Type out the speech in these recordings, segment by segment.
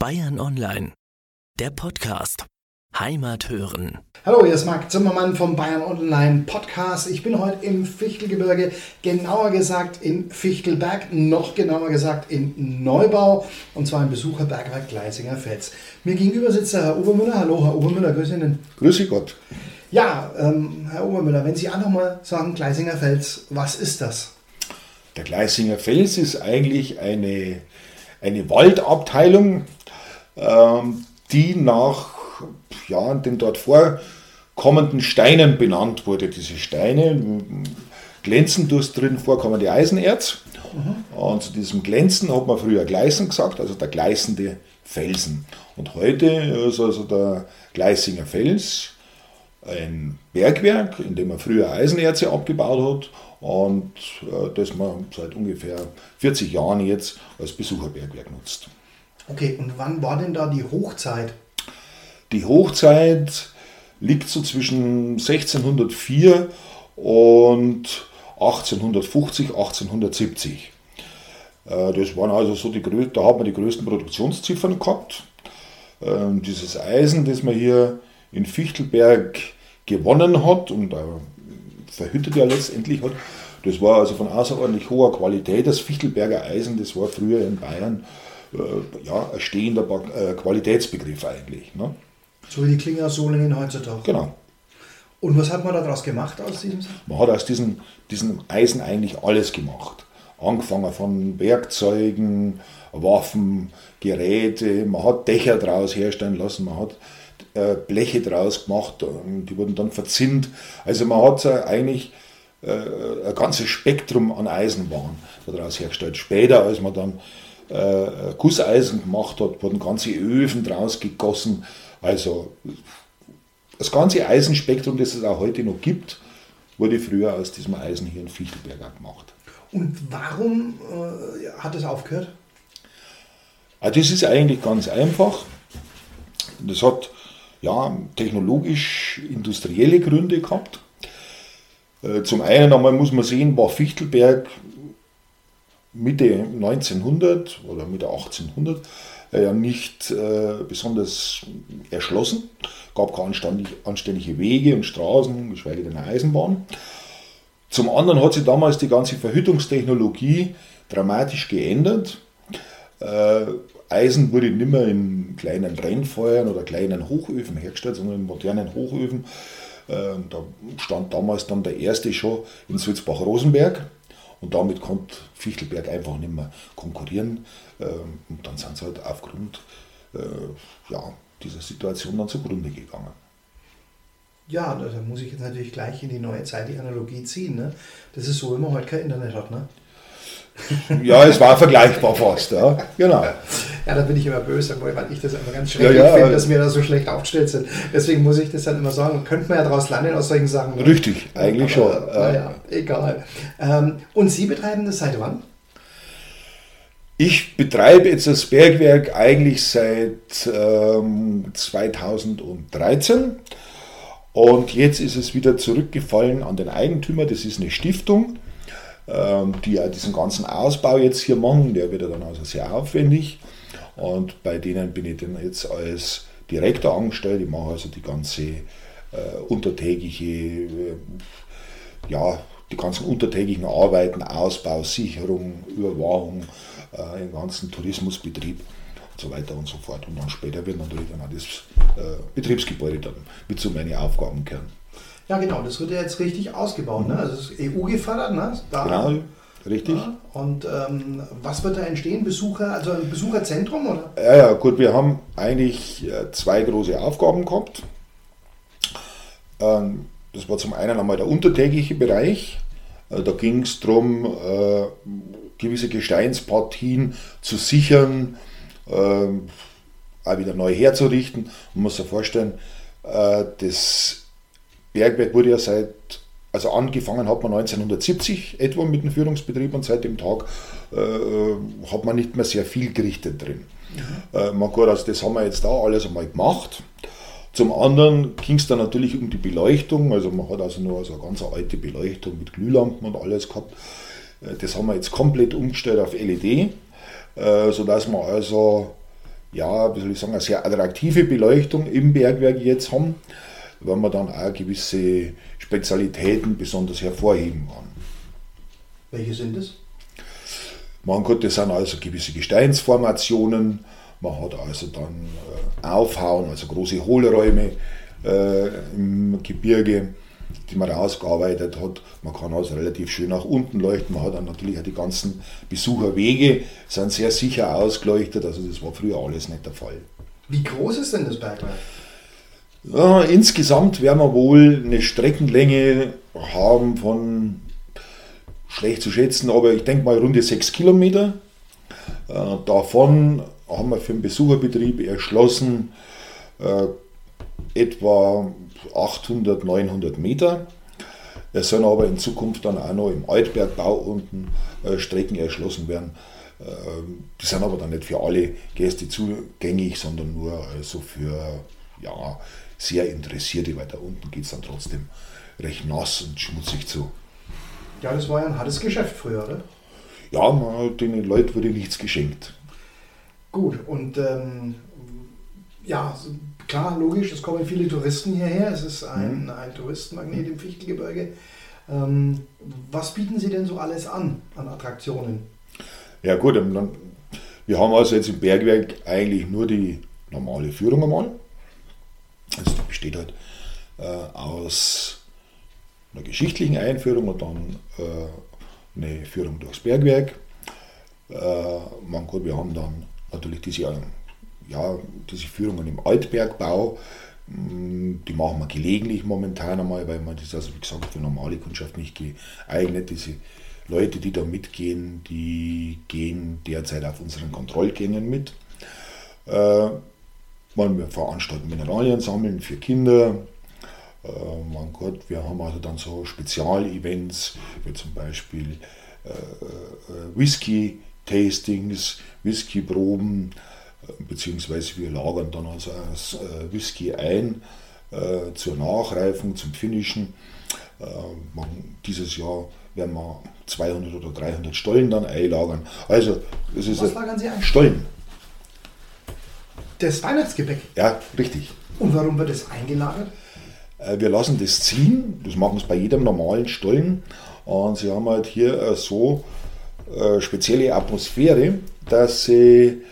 Bayern Online, der Podcast. Heimat hören. Hallo, hier ist Marc Zimmermann vom Bayern Online Podcast. Ich bin heute im Fichtelgebirge, genauer gesagt in Fichtelberg, noch genauer gesagt in Neubau und zwar im Besucherbergwerk Gleisinger Fels. Mir gegenüber sitzt der Herr Obermüller. Hallo, Herr Obermüller, grüß Ihnen. Grüße Gott. Ja, ähm, Herr Obermüller, wenn Sie auch nochmal sagen, Gleisinger Fels, was ist das? Der Gleisinger Fels ist eigentlich eine, eine Waldabteilung, ähm, die nach ja, den dort vorkommenden Steinen benannt wurde. Diese Steine glänzen durch drin vorkommende Eisenerz. Mhm. Und zu diesem Glänzen hat man früher Gleisen gesagt, also der gleißende Felsen. Und heute ist also der Gleisinger Fels ein Bergwerk, in dem man früher Eisenerze abgebaut hat und äh, das man seit ungefähr 40 Jahren jetzt als Besucherbergwerk nutzt. Okay, und wann war denn da die Hochzeit? Die Hochzeit liegt so zwischen 1604 und 1850, 1870. Äh, das waren also so die da hat man die größten Produktionsziffern gehabt. Ähm, dieses Eisen, das man hier in Fichtelberg gewonnen hat und verhüttet ja letztendlich hat, das war also von außerordentlich hoher Qualität. Das Fichtelberger Eisen, das war früher in Bayern äh, ja, ein stehender äh, Qualitätsbegriff eigentlich. Ne? So wie die Klinge aus Solingen heutzutage. Genau. Und was hat man daraus gemacht aus diesem? Man hat aus diesem, diesem Eisen eigentlich alles gemacht. Angefangen von Werkzeugen, Waffen, Geräte, man hat Dächer daraus herstellen lassen, man hat äh, Bleche draus gemacht, ähm, die wurden dann verzinnt. Also man hat eigentlich äh, ein ganzes Spektrum an Eisenwaren daraus hergestellt. Später, als man dann äh, Gusseisen gemacht hat, wurden ganze Öfen draus gegossen. Also das ganze Eisenspektrum, das es auch heute noch gibt, wurde früher aus diesem Eisen hier in Fichtelberg gemacht. Und warum äh, hat es aufgehört? Also das ist eigentlich ganz einfach. Das hat ja, technologisch-industrielle Gründe gehabt. Äh, zum einen einmal muss man sehen, war Fichtelberg Mitte 1900 oder Mitte 1800 äh, ja nicht äh, besonders erschlossen. gab keine anständige Wege und Straßen, geschweige denn eine Eisenbahn. Zum anderen hat sich damals die ganze Verhütungstechnologie dramatisch geändert. Eisen wurde nicht mehr in kleinen Brennfeuern oder kleinen Hochöfen hergestellt, sondern in modernen Hochöfen. Ähm, da stand damals dann der erste schon in Sulzbach-Rosenberg und damit konnte Fichtelberg einfach nicht mehr konkurrieren. Ähm, und dann sind sie halt aufgrund äh, ja, dieser Situation dann zugrunde gegangen. Ja, da muss ich jetzt natürlich gleich in die neue Zeit die Analogie ziehen. Ne? Das ist so, wenn man heute kein Internet hat. Ne? Ja, es war vergleichbar fast, ja. Genau. Ja, da bin ich immer böse, weil ich das immer ganz schrecklich ja, ja, finde, dass wir da so schlecht aufgestellt sind. Deswegen muss ich das dann immer sagen, könnte man ja daraus lernen aus solchen Sachen. Richtig, eigentlich Aber, schon. Naja, egal. Ähm, und Sie betreiben das seit wann? Ich betreibe jetzt das Bergwerk eigentlich seit ähm, 2013 und jetzt ist es wieder zurückgefallen an den Eigentümer. Das ist eine Stiftung die ja diesen ganzen Ausbau jetzt hier machen. Der wird ja dann also sehr aufwendig. Und bei denen bin ich dann jetzt als Direktor angestellt. Ich mache also die ganze äh, untertägliche, äh, ja, die ganzen untertägigen Arbeiten, Ausbau, Sicherung, Überwachung, äh, im ganzen Tourismusbetrieb und so weiter und so fort. Und dann später wird natürlich dann auch das äh, Betriebsgebäude dann mit zu meinen Aufgaben gehören. Ja, genau, das wird ja jetzt richtig ausgebaut. Ne? Also es ist EU gefördert, ne? Da, genau, richtig. Ja, und ähm, was wird da entstehen? Besucher, also ein Besucherzentrum oder? Ja, ja, gut, wir haben eigentlich äh, zwei große Aufgaben gehabt. Ähm, das war zum einen einmal der untertägliche Bereich. Äh, da ging es darum, äh, gewisse Gesteinspartien zu sichern, ähm, auch wieder neu herzurichten. Man muss sich vorstellen, das Bergwerk wurde ja seit, also angefangen hat man 1970 etwa mit dem Führungsbetrieb und seit dem Tag äh, hat man nicht mehr sehr viel gerichtet drin. Mhm. Äh, man gut, also das haben wir jetzt da alles einmal gemacht. Zum anderen ging es dann natürlich um die Beleuchtung, also man hat also nur so eine ganz alte Beleuchtung mit Glühlampen und alles gehabt. Äh, das haben wir jetzt komplett umgestellt auf LED, äh, sodass man also ja, wie soll ich sagen, eine sehr attraktive Beleuchtung im Bergwerk jetzt haben, weil man dann auch gewisse Spezialitäten besonders hervorheben kann. Welche sind es? Man das sind also gewisse Gesteinsformationen, man hat also dann äh, Aufhauen, also große Hohlräume äh, im Gebirge, die man ausgearbeitet hat. Man kann also relativ schön nach unten leuchten. Man hat dann natürlich auch die ganzen Besucherwege, sind sehr sicher ausgeleuchtet. Also das war früher alles nicht der Fall. Wie groß ist denn das Bergwerk? Ja, insgesamt werden wir wohl eine Streckenlänge haben von, schlecht zu schätzen, aber ich denke mal runde 6 Kilometer. Äh, davon haben wir für den Besucherbetrieb erschlossen äh, etwa 800, 900 Meter. Es sollen aber in Zukunft dann auch noch im Altbergbau unten äh, Strecken erschlossen werden. Äh, die sind aber dann nicht für alle Gäste zugänglich, sondern nur also für ja, sehr Interessierte, weil da unten geht es dann trotzdem recht nass und schmutzig zu. Ja, das war ja ein hartes Geschäft früher, oder? Ja, man, den Leuten wurde nichts geschenkt. Gut, und ähm, ja, klar, logisch, es kommen viele Touristen hierher. Es ist ein, mhm. ein Touristenmagnet im Fichtelgebirge. Ähm, was bieten Sie denn so alles an an Attraktionen? Ja gut, wir haben also jetzt im Bergwerk eigentlich nur die normale Führung einmal. Besteht halt äh, aus einer geschichtlichen Einführung und dann äh, eine Führung durchs Bergwerk. Äh, man, gut, wir haben dann natürlich diese ja, diese Führungen im Altbergbau, mm, die machen wir gelegentlich momentan einmal, weil man das also wie gesagt für normale Kundschaft nicht geeignet. Diese Leute, die da mitgehen, die gehen derzeit auf unseren Kontrollgängen mit. Äh, wir veranstalten Mineralien sammeln für Kinder. Äh, mein Gott, wir haben also dann so Spezialevents, wie zum Beispiel äh, äh Whisky-Tastings, Whisky-Proben, beziehungsweise wir lagern dann also das äh, Whisky ein äh, zur Nachreifung, zum Finishen. Äh, dieses Jahr werden wir 200 oder 300 Stollen dann einlagern. Also, das ist Was lagern Sie ein? Stollen. Das Weihnachtsgebäck? Ja, richtig. Und warum wird das eingelagert? Wir lassen das ziehen, das machen wir bei jedem normalen Stollen. Und sie haben halt hier so spezielle Atmosphäre, dass sie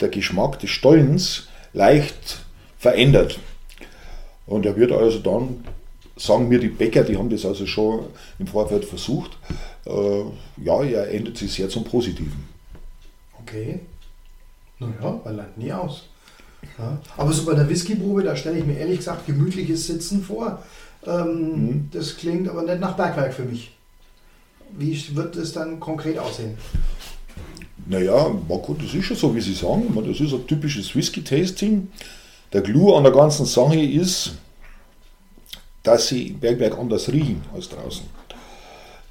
der Geschmack des Stollens leicht verändert. Und er wird also dann, sagen mir die Bäcker, die haben das also schon im Vorfeld versucht, äh, ja, er ändert sich sehr zum Positiven. Okay. Naja, man lernt nie aus. Ja. Aber so bei der Whiskyprobe, da stelle ich mir ehrlich gesagt gemütliches Sitzen vor. Ähm, mhm. Das klingt aber nicht nach Bergwerk für mich. Wie wird es dann konkret aussehen? Naja, gut, das ist schon so, wie Sie sagen. Das ist ein typisches Whisky-Tasting. Der Clou an der ganzen Sache ist, dass sie im Bergwerk anders riechen als draußen.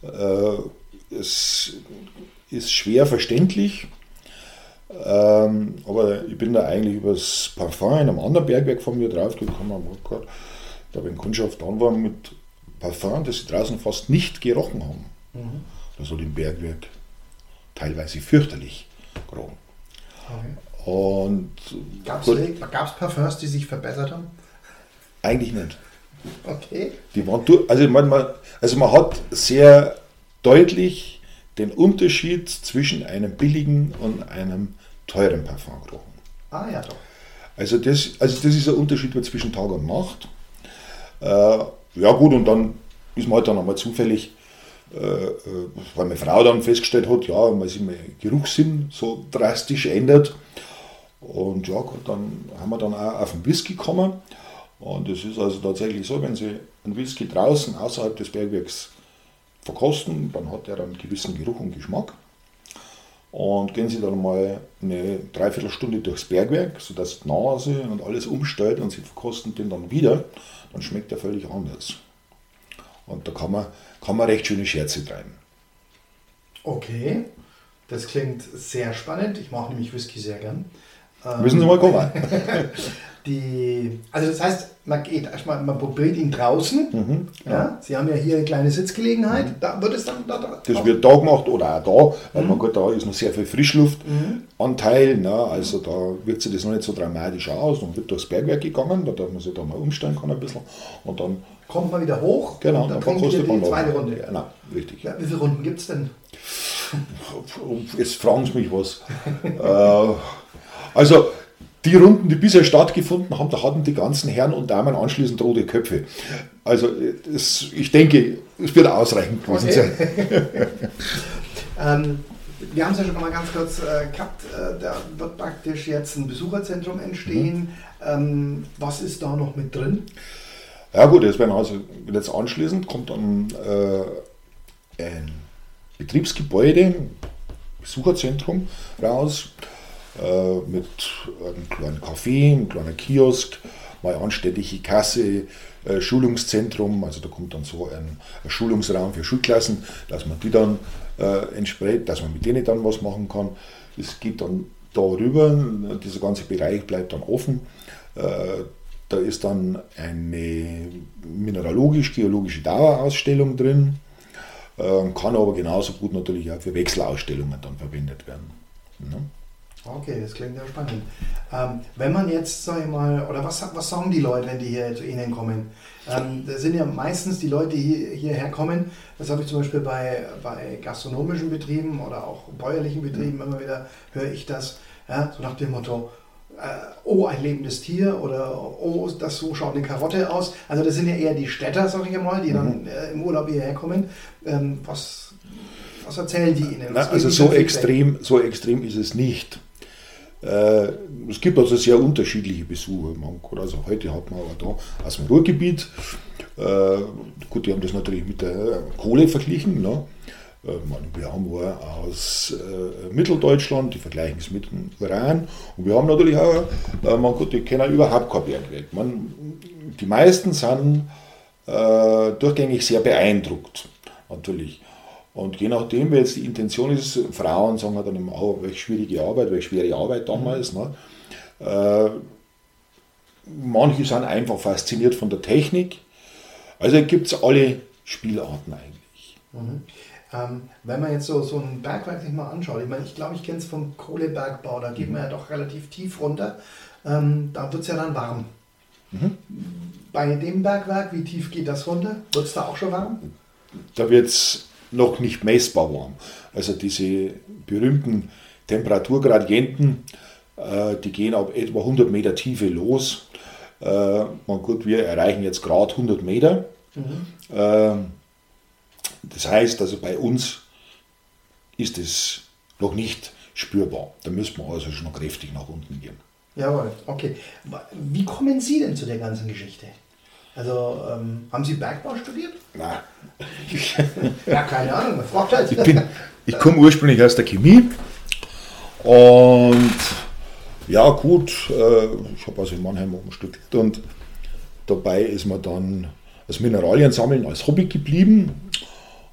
Äh, es ist schwer verständlich, ähm, aber ich bin da eigentlich über das Parfum in einem anderen Bergwerk von mir draufgekommen. Da habe ich Kundschaft an war mit Parfum, das sie draußen fast nicht gerochen haben. Mhm. Das hat im Bergwerk teilweise fürchterlich gerochen. Okay. Und gab es Parfums, die sich verbessert haben? Eigentlich nicht. Okay. Die waren also, man, also man hat sehr deutlich den Unterschied zwischen einem billigen und einem teuren Parfum gerochen. Ah ja doch. Also das, also das ist ein Unterschied zwischen Tag und Nacht. Äh, ja gut, und dann ist man halt dann einmal zufällig äh, äh, weil meine Frau dann festgestellt hat, ja, weil sich mein Geruchssinn so drastisch ändert. Und ja, gut, dann haben wir dann auch auf den Whisky gekommen. Und es ist also tatsächlich so, wenn Sie einen Whisky draußen außerhalb des Bergwerks verkosten, dann hat er einen gewissen Geruch und Geschmack. Und gehen Sie dann mal eine Dreiviertelstunde durchs Bergwerk, sodass die Nase und alles umstellt und Sie verkosten den dann wieder, dann schmeckt er völlig anders. Und da kann man, kann man recht schöne Scherze treiben. Okay, das klingt sehr spannend. Ich mache nämlich Whisky sehr gern. Müssen Sie mal kommen. Die, also das heißt, man geht erstmal, man probiert ihn draußen. Mhm, ja. Sie haben ja hier eine kleine Sitzgelegenheit. Da wird es dann da, da Das auch- wird da gemacht oder auch da, Mhm. weil man gut, da ist noch sehr viel Frischluftanteil, ne? also da wirkt sich das noch nicht so dramatisch aus. Dann wird durchs Bergwerk gegangen, da darf man sich da mal umstellen kann ein bisschen und dann, kommt man wieder hoch genau, und dann dann trinkt man die zweite noch. Runde. Genau, richtig. Ja, wie viele Runden gibt es denn? Jetzt fragen Sie mich was. äh, also, die Runden, die bisher stattgefunden haben, da hatten die ganzen Herren und Damen anschließend rote Köpfe. Also, es, ich denke, es wird ausreichend gewesen Okay. sein. Ähm, wir haben es ja schon mal ganz kurz äh, gehabt. Äh, da wird praktisch jetzt ein Besucherzentrum entstehen. Ähm, was ist da noch mit drin? Ja gut, jetzt werden also jetzt anschließend kommt dann äh, ein Betriebsgebäude, ein Besucherzentrum raus äh, mit einem kleinen Café, einem kleinen Kiosk, mal anständige Kasse, äh, Schulungszentrum, also da kommt dann so ein, ein Schulungsraum für Schulklassen, dass man die dann äh, entsprechend, dass man mit denen dann was machen kann. Es geht dann darüber, dieser ganze Bereich bleibt dann offen. Äh, da ist dann eine mineralogisch-geologische Dauerausstellung drin, äh, kann aber genauso gut natürlich auch für Wechselausstellungen dann verwendet werden. Ne? Okay, das klingt ja spannend. Ähm, wenn man jetzt, sag ich mal, oder was, was sagen die Leute, wenn die hier zu Ihnen kommen? Ähm, das sind ja meistens die Leute, die hier, hierher kommen. Das habe ich zum Beispiel bei, bei gastronomischen Betrieben oder auch bäuerlichen Betrieben immer wieder, höre ich das, ja, so nach dem Motto, äh, oh, ein lebendes Tier oder oh, das so schaut eine Karotte aus. Also das sind ja eher die Städter, sag ich mal, die dann äh, im Urlaub hierher kommen. Ähm, was, was erzählen die Ihnen? Was also so extrem, so extrem ist es nicht. Äh, es gibt also sehr unterschiedliche kann- also heute hat man aber da aus dem Ruhrgebiet, äh, gut, die haben das natürlich mit der Kohle verglichen. Ne? Äh, wir haben auch aus Mitteldeutschland, die vergleichen es mit dem Uran. Und wir haben natürlich auch, man, gut, die kennen überhaupt kein Bergwerk. Man, die meisten sind durchgängig sehr beeindruckt, natürlich. Und je nachdem, wie jetzt die Intention ist, Frauen sagen halt dann immer, oh, welche schwierige Arbeit, welche schwere Arbeit damals. Ne? Äh, manche sind einfach fasziniert von der Technik. Also gibt es alle Spielarten eigentlich. Ähm, wenn man jetzt so, so ein Bergwerk sich mal anschaut, ich meine, ich glaube, ich kenne es vom Kohlebergbau, da geht man ja doch relativ tief runter, ähm, da wird es ja dann warm. Bei dem Bergwerk, wie tief geht das runter? Wird es da auch schon warm? Da wird es noch nicht messbar warm. Also diese berühmten Temperaturgradienten, äh, die gehen ab etwa 100 Meter Tiefe los. Äh, man, gut, wir erreichen jetzt gerade 100 Meter. Ähm, das heißt, also bei uns ist es noch nicht spürbar. Da müssen wir also schon kräftig nach unten gehen. Jawohl, okay. Wie kommen Sie denn zu der ganzen Geschichte? Also, ähm, haben Sie Bergbau studiert? Na, Ja, keine Ahnung, man fragt halt. ich, bin, ich komme ursprünglich aus der Chemie und ja gut, äh, ich habe also in Mannheim oben studiert und dabei ist man dann das Mineraliensammeln als Hobby geblieben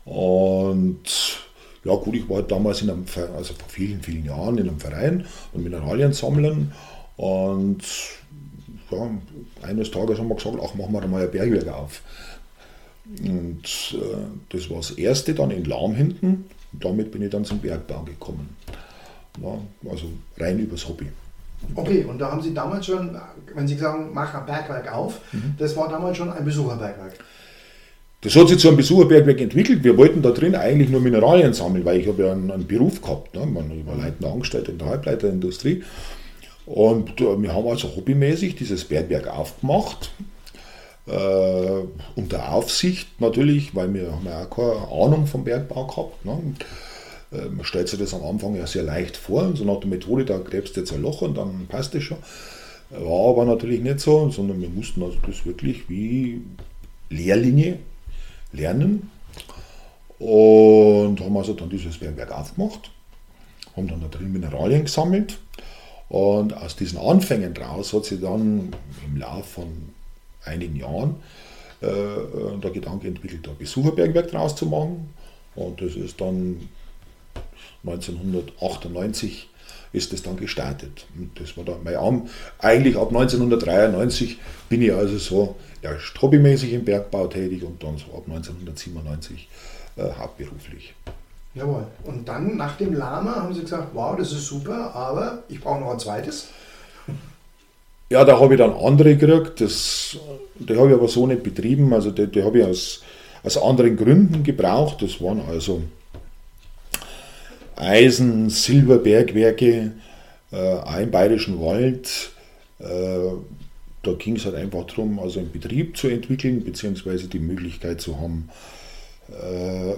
und ja gut, ich war damals in einem, also vor vielen, vielen Jahren in einem Verein und Mineralien sammeln und ja, eines Tages haben wir gesagt, ach, machen wir da mal ein Bergwerk auf. Und äh, das war das erste dann in Lahm hinten. Und damit bin ich dann zum Bergbau gekommen. Ja, also rein übers Hobby. Okay, und da haben Sie damals schon, wenn Sie sagen, mach ein Bergwerk auf, das war damals schon ein Besucherbergwerk. Das hat sich zu einem Besucherbergwerk entwickelt. Wir wollten da drin eigentlich nur Mineralien sammeln, weil ich habe ja einen, einen Beruf gehabt. Ne? Man, ich war leitender Angestellter in der Halbleiterindustrie. Und äh, wir haben also hobbymäßig dieses Bergwerk aufgemacht. Äh, unter Aufsicht natürlich, weil wir haben ja auch keine Ahnung vom Bergbau gehabt. Ne? Äh, man stellt sich das am Anfang ja sehr leicht vor, so nach der Methode, da gräbst du jetzt ein Loch und dann passt es schon. War aber natürlich nicht so, sondern wir mussten also das wirklich wie Lehrlinge lernen und haben also dann dieses Bergwerk aufgemacht, haben dann da drin Mineralien gesammelt und aus diesen Anfängen draus hat sich dann im Laufe von einigen Jahren äh, der Gedanke entwickelt, ein Besucherbergwerk draus zu machen und das ist dann 1998 ist das dann gestartet. Und das war dann mein Arm. Eigentlich ab 1993 bin ich also so erst hobbymäßig im Bergbau tätig und dann so ab 1997 äh, hauptberuflich. Jawohl. Und dann nach dem Lama haben Sie gesagt, wow, das ist super, aber ich brauche noch ein zweites. Ja, da habe ich dann andere gekriegt. Das, die habe ich aber so nicht betrieben. Also die, die habe ich aus, aus anderen Gründen gebraucht. Das waren also Eisen, Silberbergwerke, äh, im Bayerischen Wald. Äh, da ging es halt einfach darum, also einen Betrieb zu entwickeln, beziehungsweise die Möglichkeit zu haben, äh,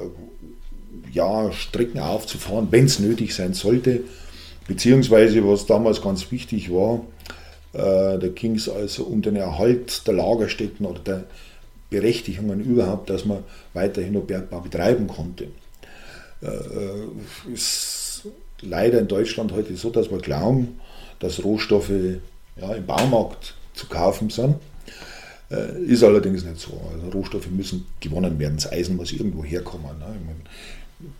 ja, Strecken aufzufahren, wenn es nötig sein sollte. Beziehungsweise, was damals ganz wichtig war, äh, da ging es also um den Erhalt der Lagerstätten oder der Berechtigungen überhaupt, dass man weiterhin noch Bergbau betreiben konnte. Äh, ist leider in Deutschland heute so, dass wir glauben, dass Rohstoffe ja, im Baumarkt zu kaufen sind. Äh, ist allerdings nicht so. Also Rohstoffe müssen gewonnen werden. Das Eisen muss irgendwo herkommen. Ne? Ich mein,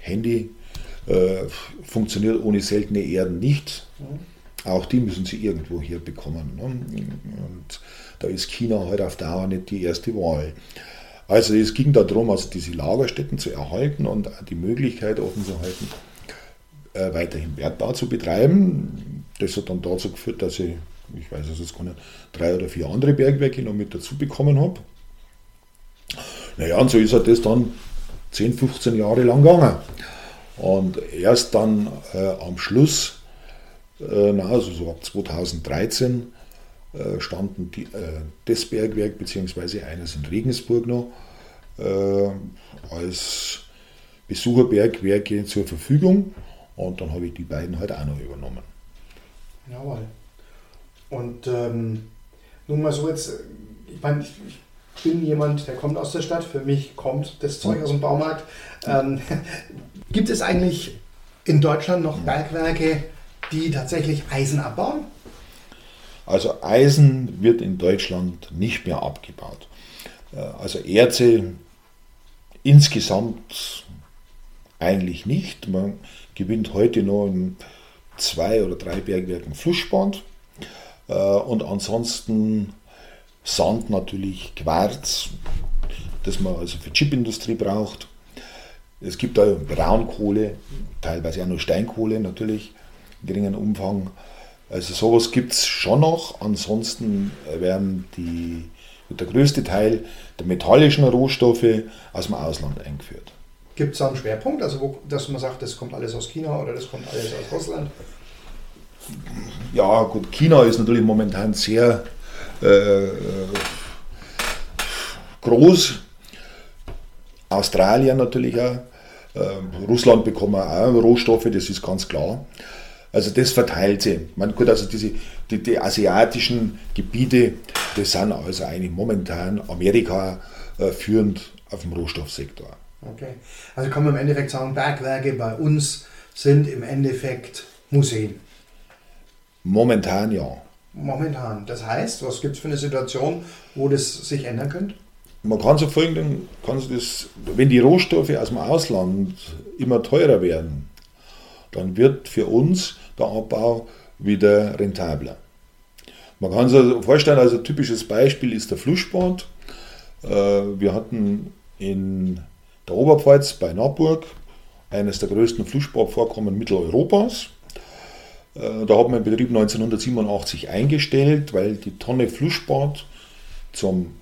Handy äh, funktioniert ohne seltene Erden nicht. Auch die müssen sie irgendwo hier bekommen. Ne? Und da ist China halt auf Dauer nicht die erste Wahl. Also es ging darum, also diese Lagerstätten zu erhalten und die Möglichkeit offen zu halten, äh, weiterhin Bergbau zu betreiben. Das hat dann dazu geführt, dass ich, ich weiß es jetzt gar nicht, drei oder vier andere Bergwerke noch mit dazu bekommen habe. Naja, und so ist halt das dann 10, 15 Jahre lang gegangen. Und erst dann äh, am Schluss, äh, na, also so ab 2013, äh, standen die, äh, das Bergwerk bzw. eines in Regensburg noch äh, als Besucherbergwerke zur Verfügung und dann habe ich die beiden halt auch noch übernommen. Jawohl. Und ähm, nun mal so jetzt, ich meine, ich, ich bin jemand, der kommt aus der Stadt, für mich kommt das Zeug aus dem Baumarkt. Ähm, gibt es eigentlich in Deutschland noch Bergwerke, die tatsächlich Eisen abbauen? Also Eisen wird in Deutschland nicht mehr abgebaut. Äh, also Erze insgesamt eigentlich nicht. Man gewinnt heute nur in zwei oder drei Bergwerken Flussspand äh, und ansonsten Sand natürlich, Quarz, das man also für Chipindustrie braucht. Es gibt da Braunkohle, teilweise auch nur Steinkohle natürlich, in geringem Umfang. Also sowas gibt es schon noch. Ansonsten werden die, der größte Teil der metallischen Rohstoffe aus dem Ausland eingeführt. Gibt es da einen Schwerpunkt, also wo, dass man sagt, das kommt alles aus China oder das kommt alles aus Russland? Ja, gut, China ist natürlich momentan sehr äh, groß. Australien natürlich auch. Äh, Russland bekommt auch Rohstoffe, das ist ganz klar. Also das verteilt sie. Man gut, also diese die, die asiatischen Gebiete, das sind also eigentlich momentan Amerika äh, führend auf dem Rohstoffsektor. Okay. Also kann man im Endeffekt sagen, Bergwerke bei uns sind im Endeffekt Museen. Momentan ja. Momentan. Das heißt, was gibt es für eine Situation, wo das sich ändern könnte? Man kann so folgenden, kann das, wenn die Rohstoffe aus dem Ausland immer teurer werden, dann wird für uns der Abbau wieder rentabler. Man kann sich also vorstellen, also ein typisches Beispiel ist der Flusssport. Äh, wir hatten in der Oberpfalz bei Naburg eines der größten Flusssportvorkommen Mitteleuropas. Äh, da hat man den Betrieb 1987 eingestellt, weil die Tonne Flusssport zum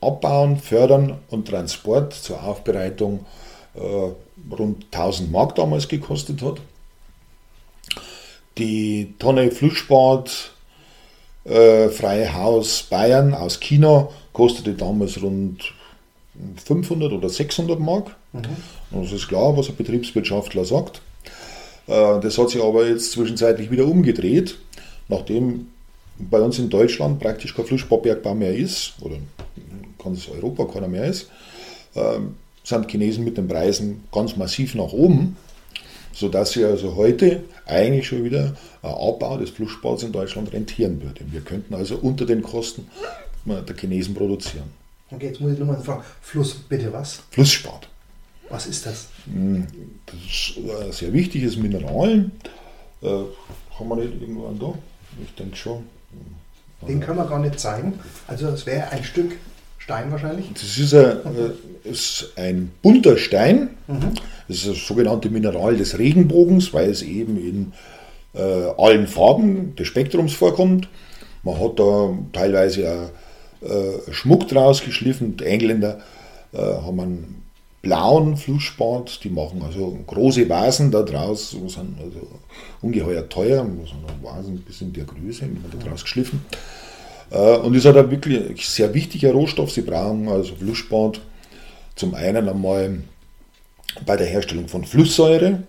Abbauen, Fördern und Transport zur Aufbereitung äh, rund 1000 Mark damals gekostet hat. Die Tonne Flusssport äh, Freie Haus Bayern aus China kostete damals rund 500 oder 600 Mark. Mhm. Das ist klar, was ein Betriebswirtschaftler sagt. Äh, das hat sich aber jetzt zwischenzeitlich wieder umgedreht, nachdem bei uns in Deutschland praktisch kein Flusssportbergbau mehr ist, oder ganz Europa keiner mehr ist, äh, sind Chinesen mit den Preisen ganz massiv nach oben sodass sich also heute eigentlich schon wieder ein Abbau des Flusssports in Deutschland rentieren würde. Wir könnten also unter den Kosten der Chinesen produzieren. Okay, jetzt muss ich nochmal fragen. Fluss, bitte was? Flusssport. Was ist das? Hm, das ist ein sehr wichtiges Mineral. Äh, haben wir nicht irgendwo einen da? Ich denke schon. Den können wir gar nicht zeigen. Also es wäre ein Stück Stein wahrscheinlich. Das ist ein, äh, ist ein bunter Stein. Das ist das sogenannte Mineral des Regenbogens, weil es eben in äh, allen Farben des Spektrums vorkommt. Man hat da teilweise auch äh, Schmuck draus geschliffen. Die Engländer äh, haben einen blauen Flussspat, die machen also große Vasen da draus, sind also ungeheuer teuer, so ein Vasen bis in der Größe, da draus geschliffen. Äh, Und ist halt ein wirklich sehr wichtiger Rohstoff. Sie brauchen also Flussspat zum einen einmal bei der Herstellung von Flusssäure.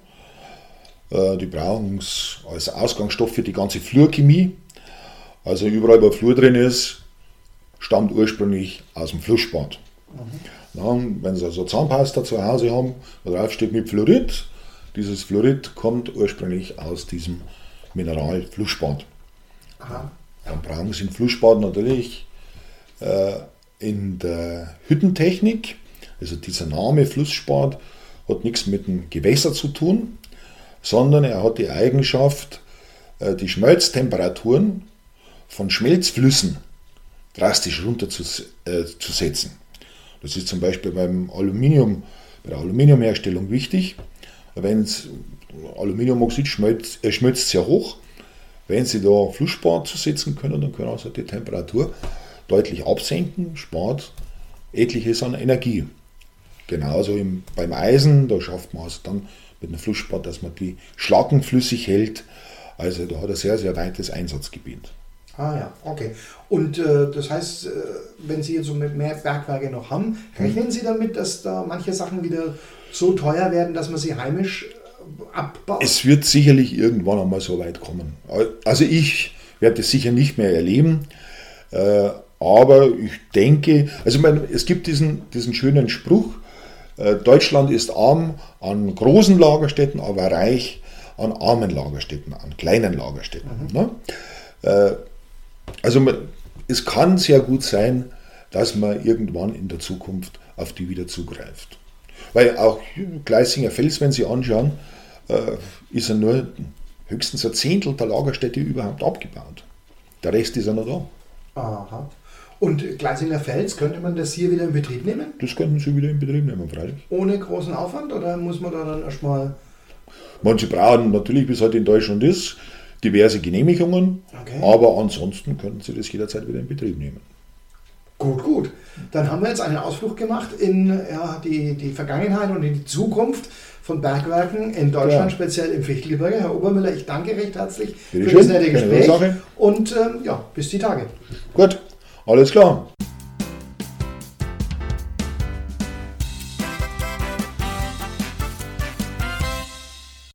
Äh, Die brauchen es als Ausgangsstoff für die ganze Fluorchemie. Also überall, wo Fluor drin ist, stammt ursprünglich aus dem Flussspat. Dann, wenn Sie also Zahnpasta zu Hause haben, drauf steht mit Fluorid. Dieses Fluorid kommt ursprünglich aus diesem Mineral Flussspat. Aha. Dann brauchen Sie einen Flussspat natürlich äh, in der Hüttentechnik. Also dieser Name Flussspat hat nichts mit dem Gewässer zu tun, sondern er hat die Eigenschaft, äh, die Schmelztemperaturen von Schmelzflüssen drastisch runterzusetzen. Das ist zum Beispiel beim Aluminium, bei der Aluminiumherstellung wichtig. Wenn Aluminiumoxid schmilzt, äh, schmilzt sehr hoch, wenn Sie da Flussspat zusetzen können, dann können Sie die Temperatur deutlich absenken, spart etliches an Energie. Genauso im, beim Eisen, da schafft man es dann mit einem Flussspat, dass man die Schlacken flüssig hält. Also da hat er sehr, sehr weites Einsatzgebiet. Ah ja, okay. Und äh, das heißt, äh, wenn Sie jetzt so mehr Bergwerke noch haben, rechnen Sie damit, dass da manche Sachen wieder so teuer werden, dass man sie heimisch äh, abbaut? Es wird sicherlich irgendwann einmal so weit kommen. Also ich werde es sicher nicht mehr erleben, äh, aber ich denke, also ich meine, es gibt diesen, diesen schönen Spruch, äh, Deutschland ist arm an großen Lagerstätten, aber reich an armen Lagerstätten, an kleinen Lagerstätten. Ne? Also man, es kann sehr gut sein, dass man irgendwann in der Zukunft auf die wieder zugreift. Weil auch Gleisinger Fels, wenn Sie anschauen, äh, ist er nur höchstens ein Zehntel der Lagerstätte überhaupt abgebaut. Der Rest ist ja noch da. Aha. Und Gleisinger Fels, könnte man das hier wieder in Betrieb nehmen? Das könnten Sie wieder in Betrieb nehmen, freilich. Ohne großen Aufwand? Oder muss man da dann erstmal. Manche brauchen natürlich, wie es halt in Deutschland ist, diverse Genehmigungen, Okay. aber ansonsten könnten Sie das jederzeit wieder in Betrieb nehmen. Gut, gut. Dann haben wir jetzt einen Ausflug gemacht in ja, die, die Vergangenheit und in die Zukunft von Bergwerken in Deutschland, Ja. speziell im Fichtelgebirge. Herr Obermüller, ich danke recht herzlich Bitte für schön, das nette Gespräch. Und ähm, ja, bis die Tage. Gut, alles klar.